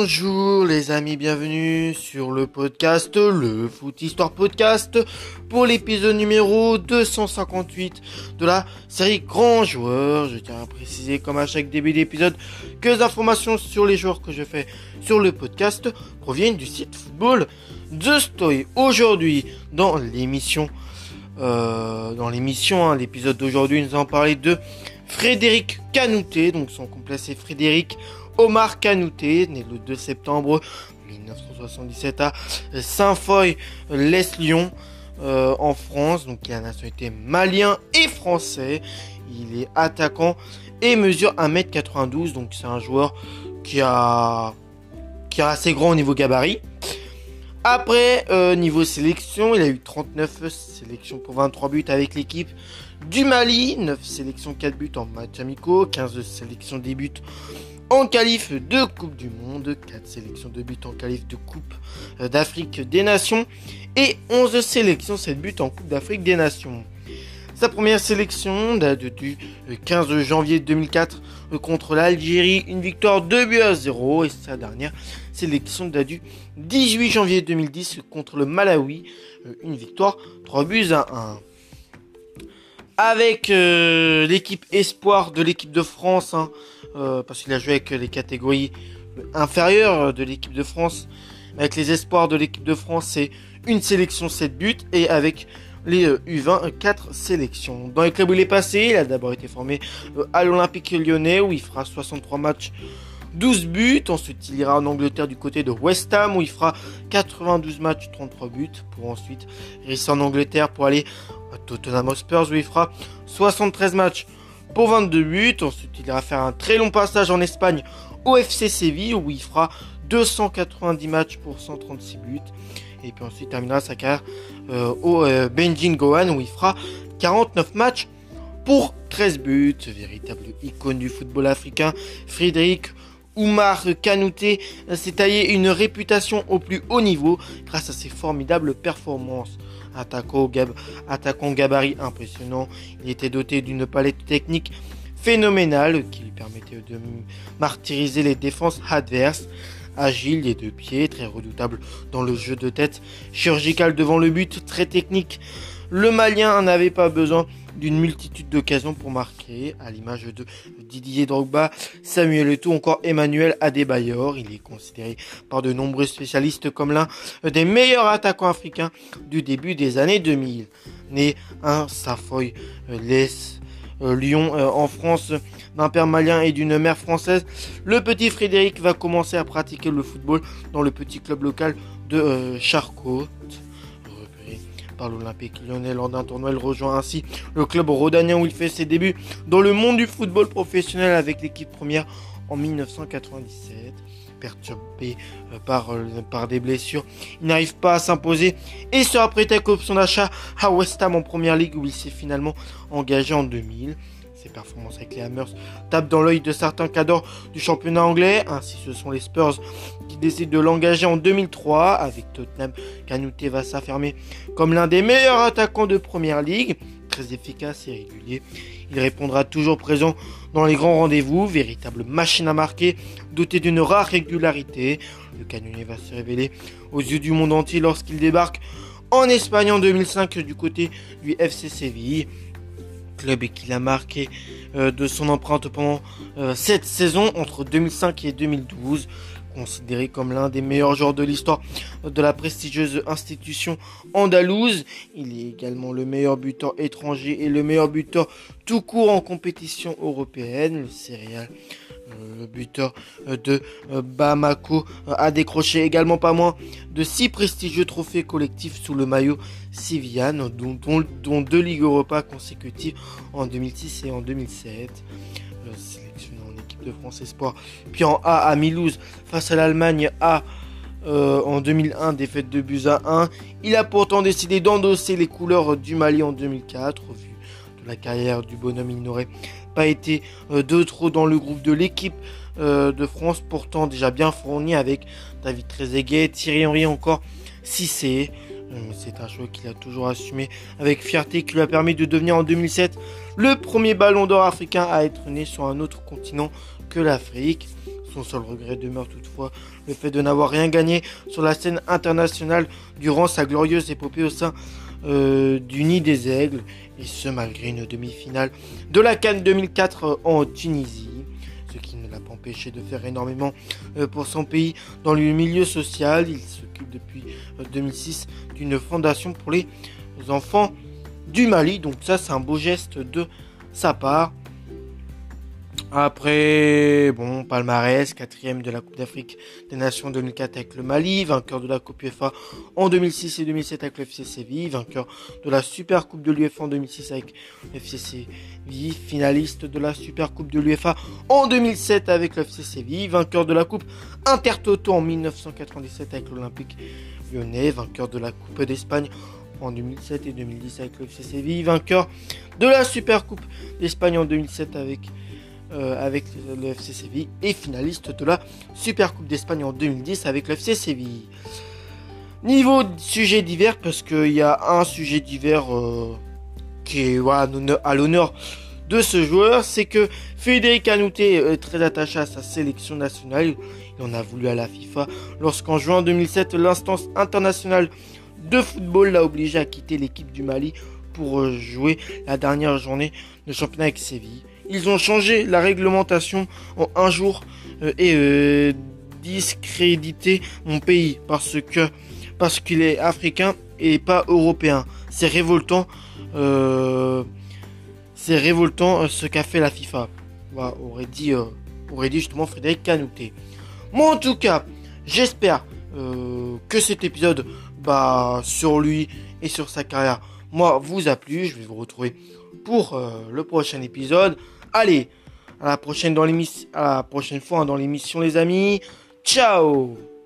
Bonjour les amis, bienvenue sur le podcast, le Foot Histoire Podcast, pour l'épisode numéro 258 de la série Grand Joueur. Je tiens à préciser, comme à chaque début d'épisode, que les informations sur les joueurs que je fais sur le podcast proviennent du site Football The Story. Aujourd'hui, dans l'émission, euh, dans l'émission, hein, l'épisode d'aujourd'hui, nous allons parler de Frédéric Canouté, donc son complet c'est Frédéric Omar Canouté, né le 2 septembre 1977 à Saint-Foy-les-Lyon euh, en France, donc il a la nationalité malien et français. Il est attaquant et mesure 1m92, donc c'est un joueur qui a qui a assez grand au niveau gabarit. Après, euh, niveau sélection, il a eu 39 sélections pour 23 buts avec l'équipe du Mali, 9 sélections 4 buts en match amicaux, 15 sélections des buts en qualif de Coupe du Monde, 4 sélections de buts en qualif de Coupe euh, d'Afrique des Nations et 11 sélections 7 buts en Coupe d'Afrique des Nations. Sa première sélection date du 15 janvier 2004 euh, contre l'Algérie, une victoire 2 buts à 0 et sa dernière sélection date du 18 janvier 2010 contre le Malawi, euh, une victoire 3 buts à 1 avec euh, l'équipe espoir de l'équipe de France, hein, euh, parce qu'il a joué avec les catégories inférieures de l'équipe de France. Avec les espoirs de l'équipe de France, c'est une sélection 7 buts et avec les U20 4 sélections. Dans les clubs où il est passé, il a d'abord été formé euh, à l'Olympique lyonnais où il fera 63 matchs 12 buts. Ensuite, il ira en Angleterre du côté de West Ham où il fera 92 matchs, 33 buts. Pour ensuite rester en Angleterre pour aller Tottenham Hotspur où il fera 73 matchs pour 22 buts. Ensuite, il ira faire un très long passage en Espagne au FC Séville où il fera 290 matchs pour 136 buts. Et puis ensuite, il terminera sa carrière euh, au euh, Benjin Gohan où il fera 49 matchs pour 13 buts. Véritable icône du football africain, Frédéric Oumar Kanouté s'est taillé une réputation au plus haut niveau grâce à ses formidables performances. Attaquant, gab attaquant gabarit impressionnant, il était doté d'une palette technique phénoménale qui lui permettait de martyriser les défenses adverses. Agile des deux pieds, très redoutable dans le jeu de tête, chirurgical devant le but, très technique. Le Malien n'avait pas besoin d'une multitude d'occasions pour marquer, à l'image de Didier Drogba, Samuel Eto'o, encore Emmanuel Adebayor. Il est considéré par de nombreux spécialistes comme l'un des meilleurs attaquants africains du début des années 2000. Né un Safoy les euh, Lyon euh, en France d'un père malien et d'une mère française, le petit Frédéric va commencer à pratiquer le football dans le petit club local de euh, Charcot par l'Olympique lyonnais lors d'un tournoi. Il rejoint ainsi le club rhodanien où il fait ses débuts dans le monde du football professionnel avec l'équipe première en 1997. Perturbé euh, par, euh, par des blessures, il n'arrive pas à s'imposer et sera prêté avec option d'achat à West Ham en première ligue où il s'est finalement engagé en 2000. Ses performances avec les Hammers tapent dans l'œil de certains cadors du championnat anglais. Ainsi, ce sont les Spurs qui décident de l'engager en 2003. Avec Tottenham, Canouté va s'affirmer comme l'un des meilleurs attaquants de première ligue. Très efficace et régulier. Il répondra toujours présent dans les grands rendez-vous. Véritable machine à marquer, doté d'une rare régularité. Le canonnier va se révéler aux yeux du monde entier lorsqu'il débarque en Espagne en 2005 du côté du FC Séville club qu'il a marqué euh, de son empreinte pendant euh, cette saison entre 2005 et 2012 considéré comme l'un des meilleurs joueurs de l'histoire de la prestigieuse institution andalouse. Il est également le meilleur buteur étranger et le meilleur buteur tout court en compétition européenne. Le le buteur euh, de euh, Bamako euh, a décroché également pas moins de six prestigieux trophées collectifs sous le maillot Siviane, dont, deux Ligues Europa consécutives en 2006 et en 2007. Sélectionné en équipe de France Espoir, puis en A à Milouz face à l'Allemagne A. en 2001, défaite de buts à 1. Il a pourtant décidé d'endosser les couleurs du Mali en 2004. Au vu de la carrière du bonhomme, il n'aurait pas été euh, de trop dans le groupe de l'équipe euh, de France, pourtant déjà bien fourni avec David Trezeguet, Thierry Henry encore Cissé. Euh, c'est un choix qu'il a toujours assumé avec fierté qui lui a permis de devenir en 2007 le premier ballon d'or africain à être né sur un autre continent que l'Afrique. Son seul regret demeure toutefois le fait de n'avoir rien gagné sur la scène internationale durant sa glorieuse épopée au sein euh, du Nid des Aigles, et ce malgré une demi-finale de la Cannes 2004 en Tunisie, empêché de faire énormément euh, pour son pays dans le milieu social. Il s'occupe depuis 2006 euh, d'une fondation pour les enfants du Mali, donc ça c'est un beau geste de sa part. Après, bon, palmarès, quatrième de la Coupe d'Afrique des Nations 2004 avec le Mali, vainqueur de la Coupe UEFA en 2006 et 2007 avec le FC Séville, vainqueur de la Super Coupe de l'UEFA en 2006 avec le FC Séville, finaliste de la Super Coupe de l'UEFA en 2007 avec le FC Séville, vainqueur de la Coupe Intertoto en 1997 avec l'Olympique lyonnais, vainqueur de la Coupe d'Espagne en 2007 et 2010 avec le FC Séville, vainqueur de la Super Coupe d'Espagne en 2007 avec euh, avec le FC Séville et finaliste de la Super Coupe d'Espagne en 2010 avec le FC Séville. Niveau sujet divers, parce qu'il y a un sujet divers euh, qui est à l'honneur de ce joueur, c'est que Frédéric Anouté est très attaché à sa sélection nationale. Il en a voulu à la FIFA lorsqu'en juin 2007, l'instance internationale de football l'a obligé à quitter l'équipe du Mali pour euh, jouer la dernière journée de championnat avec Séville. Ils ont changé la réglementation en un jour euh, et euh, discrédité mon pays parce que parce qu'il est africain et pas européen. C'est révoltant. Euh, c'est révoltant ce qu'a fait la FIFA. aurait dit aurait dit justement Frédéric Canouté. Moi en tout cas, j'espère que cet épisode bah, sur lui et sur sa carrière moi vous a plu. Je vais vous retrouver pour le prochain épisode. Allez, à la prochaine dans l'émission, à la prochaine fois dans l'émission les amis. Ciao